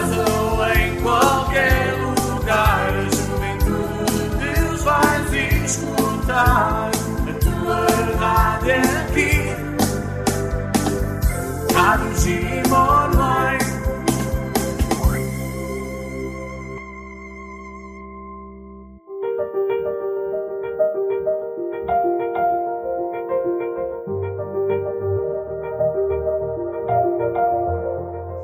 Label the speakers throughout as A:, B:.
A: casa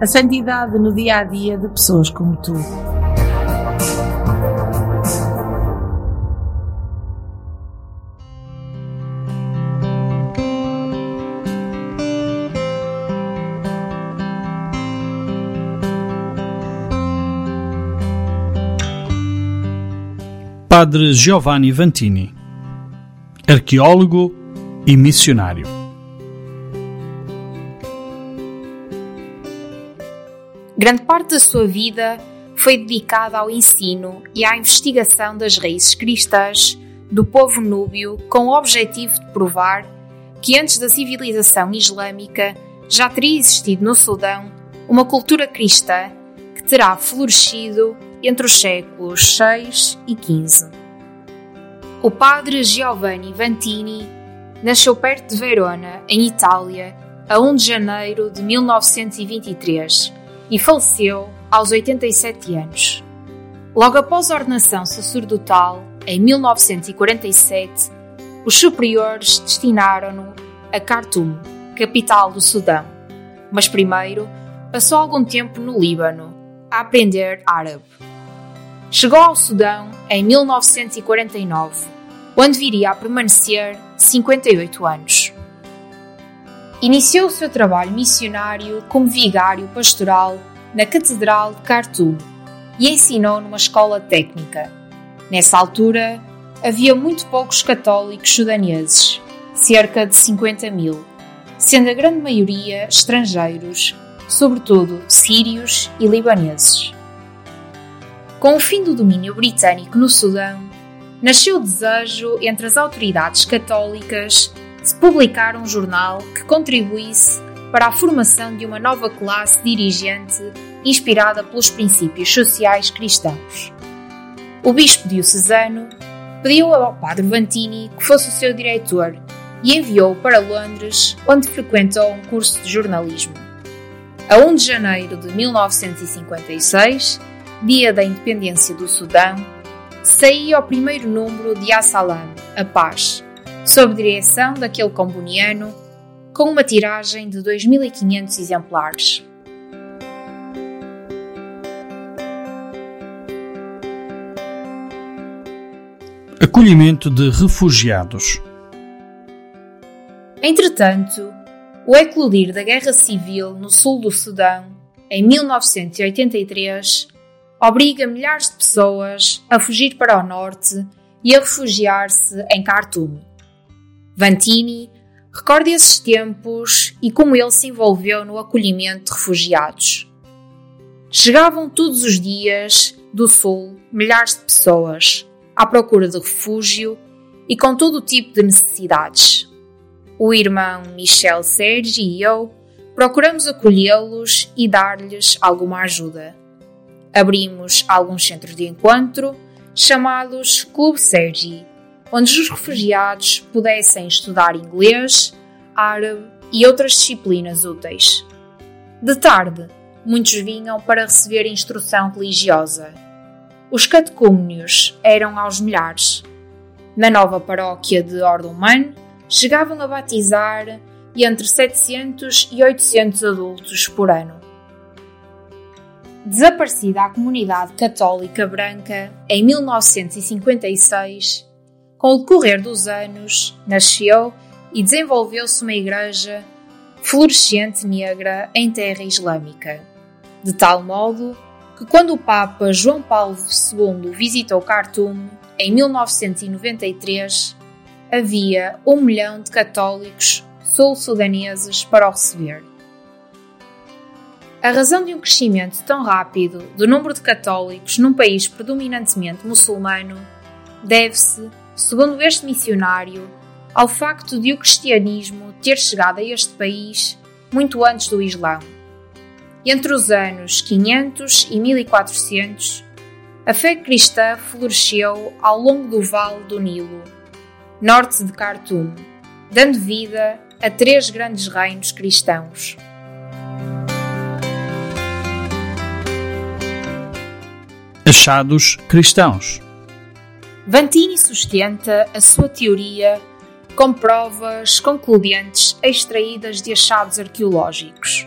B: A santidade no dia a dia de pessoas como tu.
C: Padre Giovanni Vantini, arqueólogo e missionário.
D: Grande parte da sua vida foi dedicada ao ensino e à investigação das raízes cristãs do povo núbio com o objetivo de provar que antes da civilização islâmica já teria existido no Sudão uma cultura cristã que terá florescido entre os séculos 6 e 15. O padre Giovanni Vantini nasceu perto de Verona, em Itália, a 1 de janeiro de 1923 e faleceu aos 87 anos. Logo após a ordenação sacerdotal, em 1947, os superiores destinaram-no a Khartoum, capital do Sudão, mas primeiro passou algum tempo no Líbano, a aprender árabe. Chegou ao Sudão em 1949, onde viria a permanecer 58 anos. Iniciou o seu trabalho missionário como vigário pastoral na Catedral de Khartoum e ensinou numa escola técnica. Nessa altura, havia muito poucos católicos sudaneses, cerca de 50 mil, sendo a grande maioria estrangeiros, sobretudo sírios e libaneses. Com o fim do domínio britânico no Sudão, nasceu o desejo entre as autoridades católicas de publicar um jornal que contribuísse para a formação de uma nova classe dirigente inspirada pelos princípios sociais cristãos. O bispo diocesano pediu ao padre Vantini que fosse o seu diretor e enviou-o para Londres, onde frequentou um curso de jornalismo. A 1 de janeiro de 1956, dia da independência do Sudão, saía o primeiro número de Assalam, A Paz, sob direção daquele comboniano, com uma tiragem de 2.500 exemplares.
C: Acolhimento de refugiados.
D: Entretanto, o eclodir da Guerra Civil no sul do Sudão, em 1983, obriga milhares de pessoas a fugir para o norte e a refugiar-se em Khartoum. Vantini recorda esses tempos e como ele se envolveu no acolhimento de refugiados. Chegavam todos os dias do sul milhares de pessoas à procura de refúgio e com todo o tipo de necessidades. O irmão Michel Sergi e eu procuramos acolhê-los e dar-lhes alguma ajuda. Abrimos alguns centros de encontro chamados Clube Sergi onde os refugiados pudessem estudar inglês, árabe e outras disciplinas úteis. De tarde, muitos vinham para receber instrução religiosa. Os catecúmenos eram aos milhares. Na nova paróquia de Ordem chegavam a batizar entre 700 e 800 adultos por ano. Desaparecida a comunidade católica branca em 1956, com o decorrer dos anos, nasceu e desenvolveu-se uma igreja florescente negra em terra islâmica, de tal modo que quando o Papa João Paulo II visitou Khartoum em 1993, havia um milhão de católicos sul-sudaneses para o receber. A razão de um crescimento tão rápido do número de católicos num país predominantemente muçulmano deve-se, segundo este missionário, ao facto de o cristianismo ter chegado a este país muito antes do Islão. Entre os anos 500 e 1400, a fé cristã floresceu ao longo do Vale do Nilo, norte de Khartoum, dando vida a três grandes reinos cristãos.
C: Achados cristãos.
D: Vantini sustenta a sua teoria com provas concludentes extraídas de achados arqueológicos.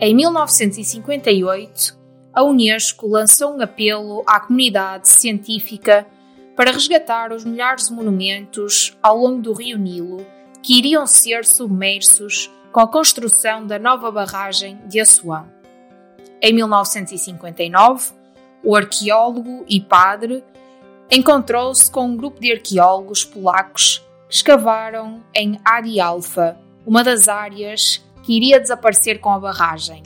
D: Em 1958, a Unesco lançou um apelo à comunidade científica para resgatar os milhares de monumentos ao longo do rio Nilo que iriam ser submersos com a construção da nova barragem de Assuã. Em 1959, o arqueólogo e padre encontrou-se com um grupo de arqueólogos polacos que escavaram em Adi Alfa, uma das áreas que iria desaparecer com a barragem.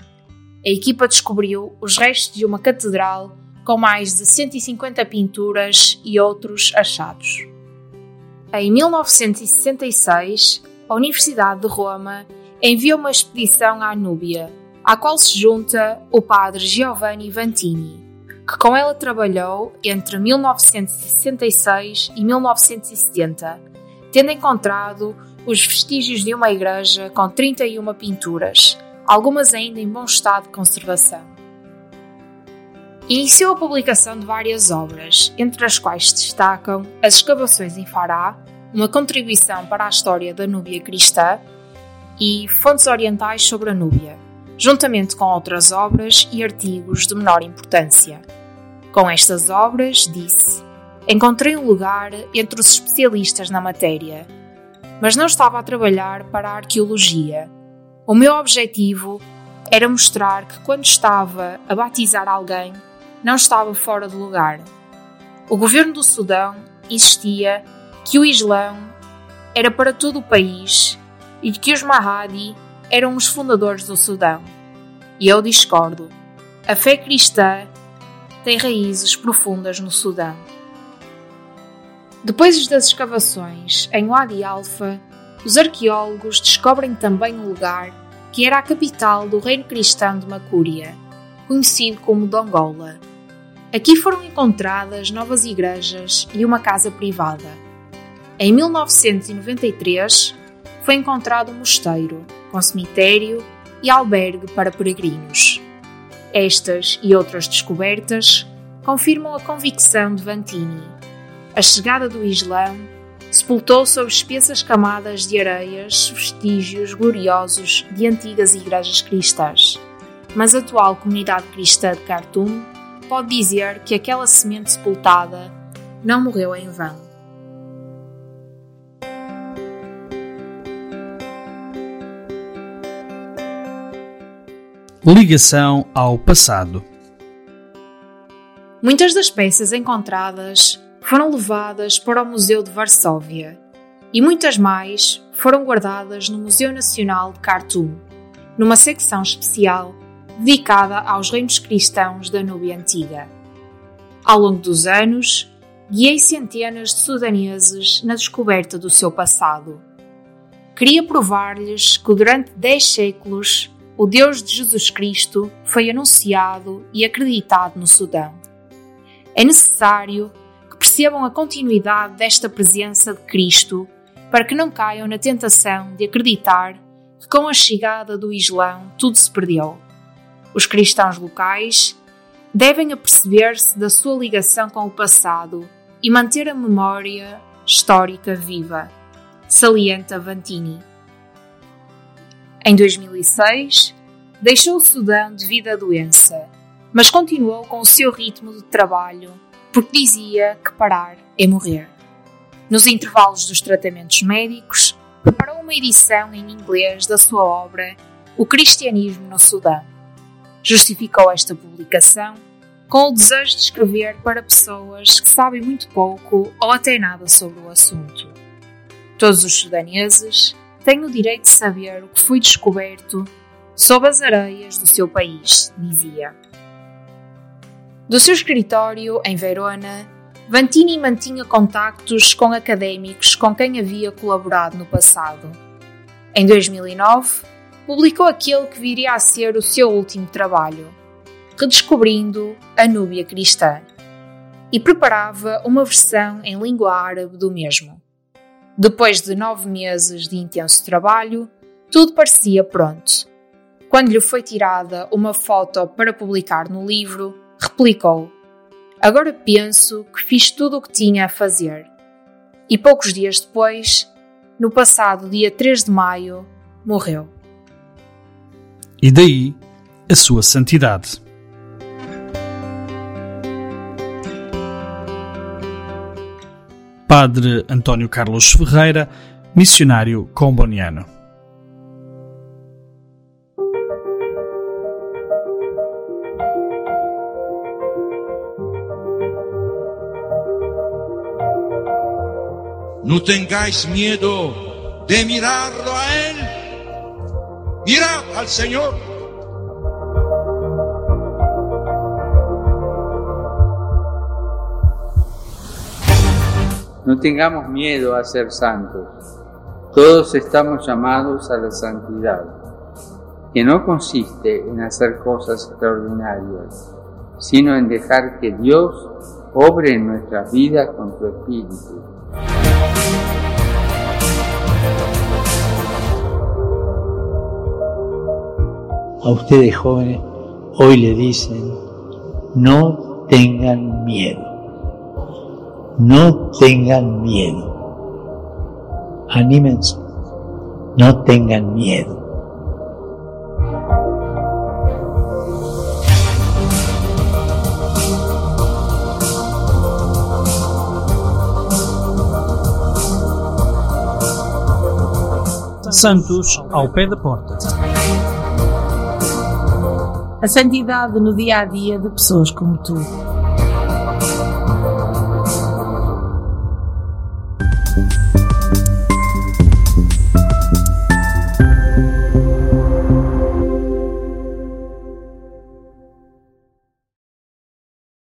D: A equipa descobriu os restos de uma catedral com mais de 150 pinturas e outros achados. Em 1966, a Universidade de Roma enviou uma expedição à Núbia, à qual se junta o padre Giovanni Vantini, que com ela trabalhou entre 1966 e 1970, tendo encontrado os vestígios de uma igreja com 31 pinturas, algumas ainda em bom estado de conservação. Iniciou a publicação de várias obras, entre as quais destacam as escavações em Fará, uma contribuição para a história da Núbia cristã, e Fontes Orientais sobre a Núbia, juntamente com outras obras e artigos de menor importância. Com estas obras, disse, encontrei um lugar entre os especialistas na matéria, mas não estava a trabalhar para a arqueologia. O meu objetivo era mostrar que quando estava a batizar alguém, não estava fora de lugar. O governo do Sudão insistia que o Islão era para todo o país e que os Mahdi eram os fundadores do Sudão. E eu discordo. A fé cristã tem raízes profundas no Sudão. Depois das escavações em Wadi Alfa, os arqueólogos descobrem também um lugar que era a capital do reino cristão de Macúria, conhecido como Dongola. Aqui foram encontradas novas igrejas e uma casa privada. Em 1993, foi encontrado um mosteiro, com cemitério e albergue para peregrinos. Estas e outras descobertas confirmam a convicção de Vantini. A chegada do Islã sepultou sob espessas camadas de areias vestígios gloriosos de antigas igrejas cristãs, mas a atual comunidade cristã de Khartoum pode dizer que aquela semente sepultada não morreu em vão.
C: Ligação ao passado.
D: Muitas das peças encontradas foram levadas para o Museu de Varsóvia e muitas mais foram guardadas no Museu Nacional de Khartoum, numa secção especial dedicada aos reinos cristãos da Núbia Antiga. Ao longo dos anos, guiei centenas de sudaneses na descoberta do seu passado. Queria provar-lhes que durante dez séculos o Deus de Jesus Cristo foi anunciado e acreditado no Sudão. É necessário que percebam a continuidade desta presença de Cristo para que não caiam na tentação de acreditar que com a chegada do Islão tudo se perdeu. Os cristãos locais devem aperceber-se da sua ligação com o passado e manter a memória histórica viva, salienta Vantini. Em 2006, deixou o Sudão devido à doença, mas continuou com o seu ritmo de trabalho porque dizia que parar é morrer. Nos intervalos dos tratamentos médicos, preparou uma edição em inglês da sua obra O Cristianismo no Sudão. Justificou esta publicação com o desejo de escrever para pessoas que sabem muito pouco ou até nada sobre o assunto. Todos os sudaneses têm o direito de saber o que foi descoberto sob as areias do seu país, dizia. Do seu escritório em Verona, Vantini mantinha contactos com académicos com quem havia colaborado no passado. Em 2009, publicou aquele que viria a ser o seu último trabalho, redescobrindo a Núbia cristã, e preparava uma versão em língua árabe do mesmo. Depois de nove meses de intenso trabalho, tudo parecia pronto. Quando lhe foi tirada uma foto para publicar no livro, replicou: Agora penso que fiz tudo o que tinha a fazer. E poucos dias depois, no passado dia 3 de maio, morreu.
C: E daí a sua santidade. Padre António Carlos Ferreira, missionário comboniano.
E: No tengáis miedo de mirarlo a Él. Mirad al Señor.
F: No tengamos miedo a ser santos. Todos estamos llamados a la santidad, que no consiste en hacer cosas extraordinarias, sino en dejar que Dios obre en nuestras vidas con su espíritu.
G: A ustedes jóvenes hoy le dicen, no tengan miedo. No tengan miedo. Anímense. No tengan miedo.
C: Santos ao pé da porta.
B: A santidade no dia a dia de pessoas como tu.